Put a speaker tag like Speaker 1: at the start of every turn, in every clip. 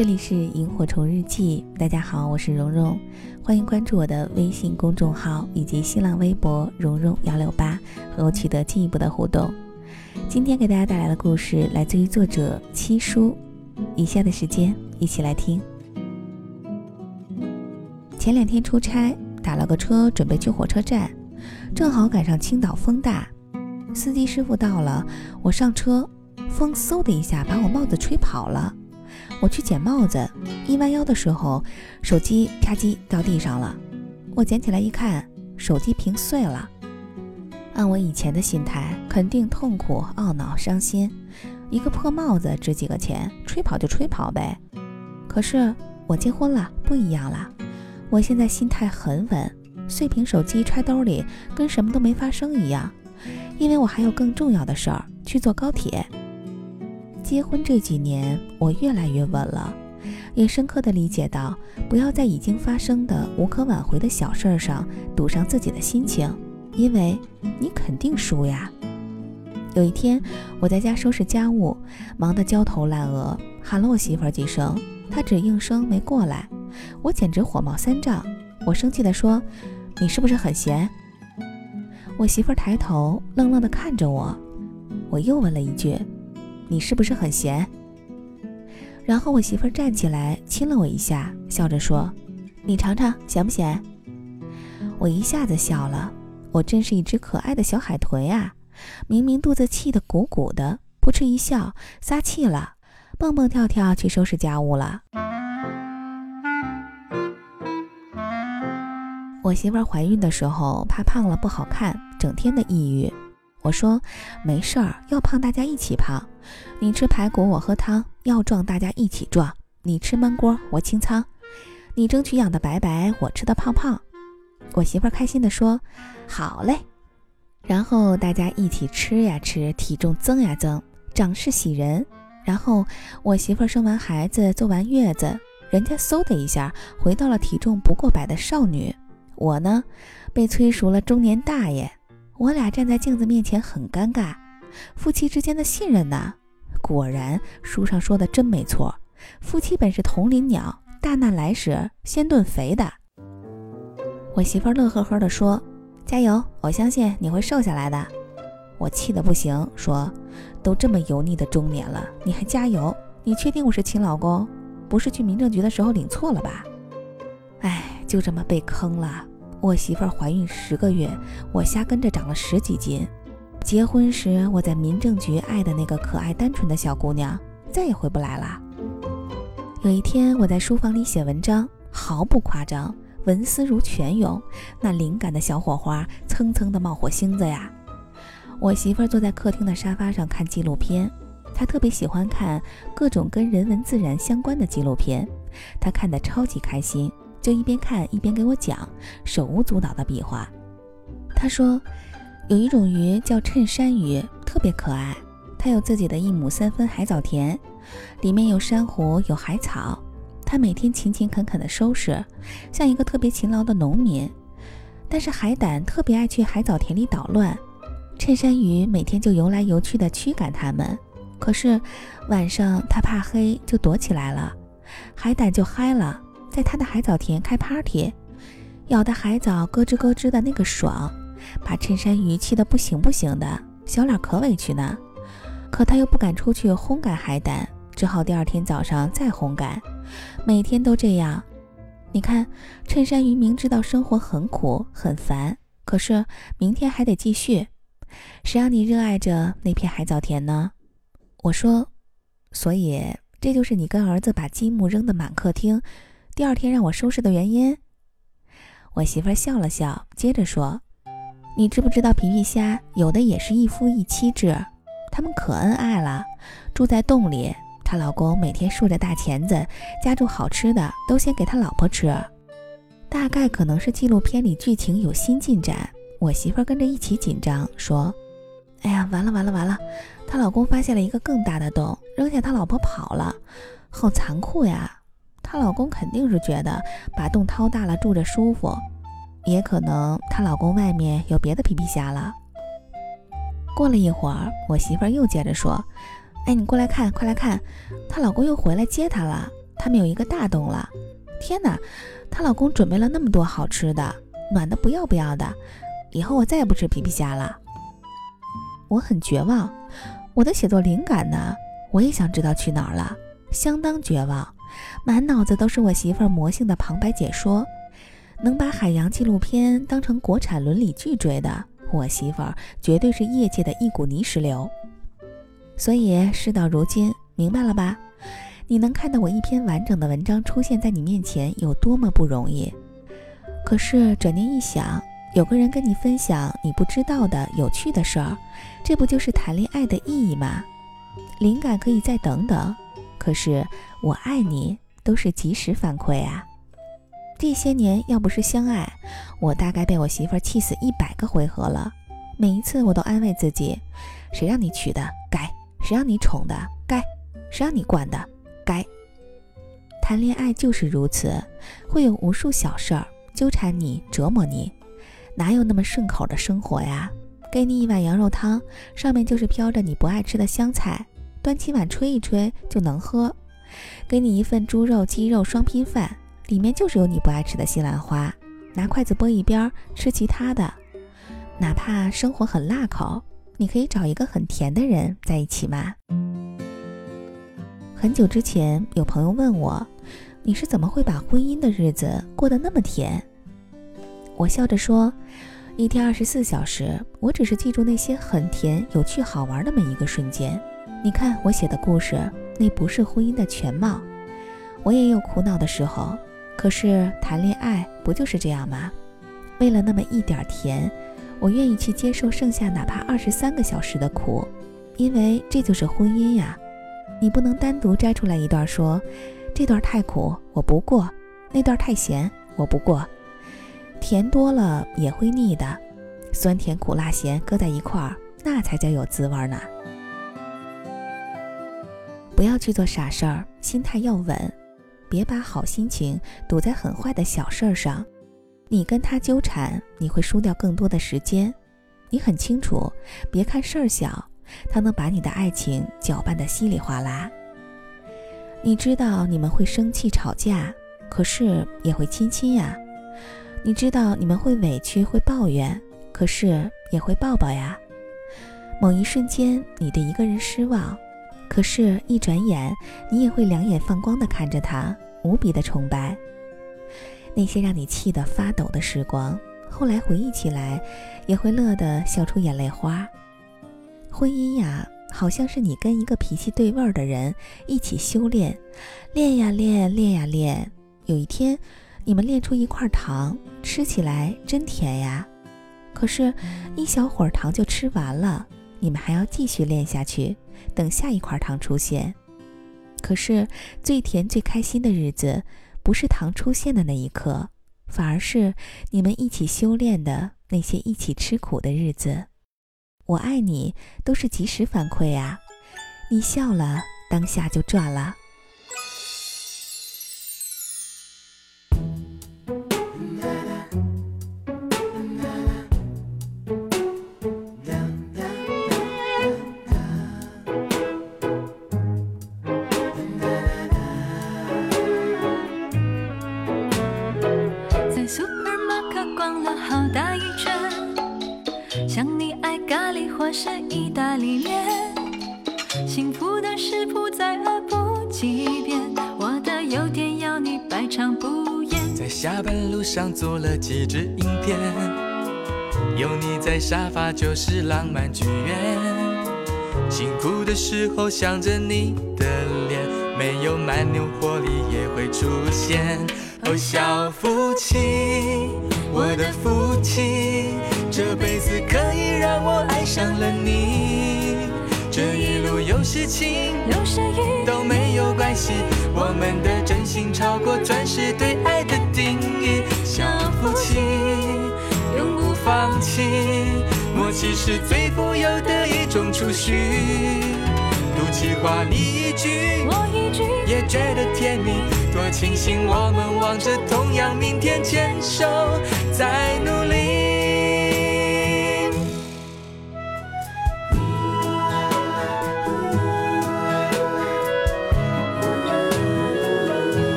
Speaker 1: 这里是萤火虫日记，大家好，我是蓉蓉，欢迎关注我的微信公众号以及新浪微博蓉蓉幺六八，和我取得进一步的互动。今天给大家带来的故事来自于作者七叔，以下的时间一起来听。前两天出差，打了个车准备去火车站，正好赶上青岛风大，司机师傅到了，我上车，风嗖的一下把我帽子吹跑了。我去捡帽子，一弯腰的时候，手机啪叽掉地上了。我捡起来一看，手机屏碎了。按我以前的心态，肯定痛苦、懊恼、伤心。一个破帽子值几个钱，吹跑就吹跑呗。可是我结婚了，不一样了。我现在心态很稳，碎屏手机揣兜里，跟什么都没发生一样。因为我还有更重要的事儿，去坐高铁。结婚这几年，我越来越稳了，也深刻的理解到，不要在已经发生的无可挽回的小事儿上赌上自己的心情，因为你肯定输呀。有一天，我在家收拾家务，忙得焦头烂额，喊了我媳妇儿几声，她只应声没过来，我简直火冒三丈，我生气地说：“你是不是很闲？”我媳妇儿抬头愣愣地看着我，我又问了一句。你是不是很闲？然后我媳妇儿站起来亲了我一下，笑着说：“你尝尝，咸不咸？”我一下子笑了，我真是一只可爱的小海豚呀！明明肚子气得鼓鼓的，扑哧一笑，撒气了，蹦蹦跳跳去收拾家务了。我媳妇儿怀孕的时候怕胖了不好看，整天的抑郁。我说没事儿，要胖大家一起胖。你吃排骨，我喝汤；要壮大家一起壮。你吃焖锅，我清仓。你争取养的白白，我吃的胖胖。我媳妇儿开心地说：“好嘞。”然后大家一起吃呀吃，体重增呀增，长势喜人。然后我媳妇儿生完孩子，坐完月子，人家嗖的一下回到了体重不过百的少女。我呢，被催熟了中年大爷。我俩站在镜子面前很尴尬，夫妻之间的信任呢？果然书上说的真没错，夫妻本是同林鸟，大难来时先炖肥的。我媳妇乐呵呵地说：“加油，我相信你会瘦下来的。”我气得不行，说：“都这么油腻的中年了，你还加油？你确定我是亲老公？不是去民政局的时候领错了吧？”哎，就这么被坑了。我媳妇儿怀孕十个月，我瞎跟着长了十几斤。结婚时我在民政局爱的那个可爱单纯的小姑娘，再也回不来了。有一天我在书房里写文章，毫不夸张，文思如泉涌，那灵感的小火花蹭蹭的冒火星子呀。我媳妇儿坐在客厅的沙发上看纪录片，她特别喜欢看各种跟人文自然相关的纪录片，她看得超级开心。就一边看一边给我讲，手舞足蹈的比划。他说，有一种鱼叫衬衫鱼，特别可爱。它有自己的一亩三分海藻田，里面有珊瑚，有海草。它每天勤勤恳恳地收拾，像一个特别勤劳的农民。但是海胆特别爱去海藻田里捣乱，衬衫鱼每天就游来游去地驱赶它们。可是晚上它怕黑，就躲起来了，海胆就嗨了。在他的海藻田开 party，咬的海藻咯吱咯吱的那个爽，把衬衫鱼气得不行不行的，小脸可委屈呢。可他又不敢出去烘干海胆，只好第二天早上再烘干，每天都这样。你看，衬衫鱼明知道生活很苦很烦，可是明天还得继续。谁让你热爱着那片海藻田呢？我说，所以这就是你跟儿子把积木扔得满客厅。第二天让我收拾的原因，我媳妇笑了笑，接着说：“你知不知道皮皮虾有的也是一夫一妻制，他们可恩爱了，住在洞里，她老公每天竖着大钳子，夹住好吃的都先给他老婆吃。大概可能是纪录片里剧情有新进展，我媳妇跟着一起紧张，说：‘哎呀，完了完了完了，她老公发现了一个更大的洞，扔下他老婆跑了，好残酷呀！’”她老公肯定是觉得把洞掏大了住着舒服，也可能她老公外面有别的皮皮虾了。过了一会儿，我媳妇儿又接着说：“哎，你过来看，快来看，她老公又回来接她了，他们有一个大洞了。天哪，她老公准备了那么多好吃的，暖的不要不要的。以后我再也不吃皮皮虾了。我很绝望，我的写作灵感呢？我也想知道去哪儿了，相当绝望，满脑子都是我媳妇儿魔性的旁白解说。能把海洋纪录片当成国产伦理剧追的，我媳妇儿绝对是业界的一股泥石流。所以事到如今，明白了吧？你能看到我一篇完整的文章出现在你面前有多么不容易？可是转念一想，有个人跟你分享你不知道的有趣的事儿，这不就是谈恋爱的意义吗？灵感可以再等等，可是我爱你都是及时反馈啊。这些年要不是相爱，我大概被我媳妇气死一百个回合了。每一次我都安慰自己：谁让你娶的，该；谁让你宠的，该；谁让你惯的，该。谈恋爱就是如此，会有无数小事儿纠缠你、折磨你，哪有那么顺口的生活呀？给你一碗羊肉汤，上面就是飘着你不爱吃的香菜，端起碗吹一吹就能喝；给你一份猪肉、鸡肉双拼饭。里面就是有你不爱吃的西兰花，拿筷子拨一边吃其他的。哪怕生活很辣口，你可以找一个很甜的人在一起吗？很久之前，有朋友问我，你是怎么会把婚姻的日子过得那么甜？我笑着说，一天二十四小时，我只是记住那些很甜、有趣、好玩的每一个瞬间。你看我写的故事，那不是婚姻的全貌，我也有苦恼的时候。可是谈恋爱不就是这样吗？为了那么一点甜，我愿意去接受剩下哪怕二十三个小时的苦，因为这就是婚姻呀。你不能单独摘出来一段说，这段太苦我不过，那段太咸我不过。甜多了也会腻的，酸甜苦辣咸搁在一块儿，那才叫有滋味呢。不要去做傻事儿，心态要稳。别把好心情堵在很坏的小事儿上，你跟他纠缠，你会输掉更多的时间。你很清楚，别看事儿小，他能把你的爱情搅拌得稀里哗啦。你知道你们会生气吵架，可是也会亲亲呀。你知道你们会委屈会抱怨，可是也会抱抱呀。某一瞬间，你对一个人失望。可是，一转眼，你也会两眼放光的看着他，无比的崇拜。那些让你气得发抖的时光，后来回忆起来，也会乐得笑出眼泪花。婚姻呀，好像是你跟一个脾气对味儿的人一起修炼，练呀练，练呀练。有一天，你们练出一块糖，吃起来真甜呀。可是，一小会儿糖就吃完了，你们还要继续练下去。等下一块糖出现，可是最甜最开心的日子，不是糖出现的那一刻，反而是你们一起修炼的那些一起吃苦的日子。我爱你，都是及时反馈啊！你笑了，当下就赚了。
Speaker 2: 下班路上做了几支影片，有你在沙发就是浪漫剧院。辛苦的时候想着你的脸，没有蛮牛活力也会出现。哦，小夫妻，我的夫妻。这辈子可以让我爱上了你，有事情，
Speaker 3: 有时雨
Speaker 2: 都没有关系。我们的真心超过钻石对爱的定义，小夫妻永不放弃，默契是最富有的一种储蓄。赌气话你一句，
Speaker 3: 我一句，
Speaker 2: 也觉得甜蜜。多庆幸我们望着同样明天，牵手在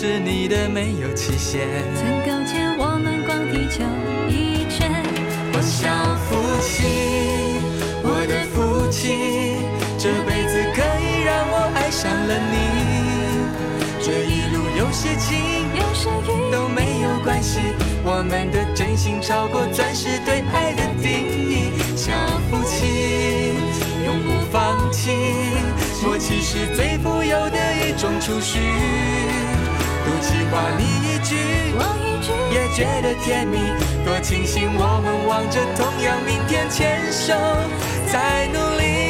Speaker 2: 是你的，没有期限。
Speaker 3: 曾勾肩，我们逛地球一圈。
Speaker 2: 我想父亲，我的父亲，这辈子可以让我爱上了你。这一路有些晴，
Speaker 3: 有时雨，
Speaker 2: 都没有关系。我们的真心超过钻石对爱的定义。小父亲，永不放弃，默契是最富有的一种储蓄。喜欢你一句，
Speaker 3: 我一句，
Speaker 2: 也觉得甜蜜，多庆幸我们望着同样明天，牵手在努力。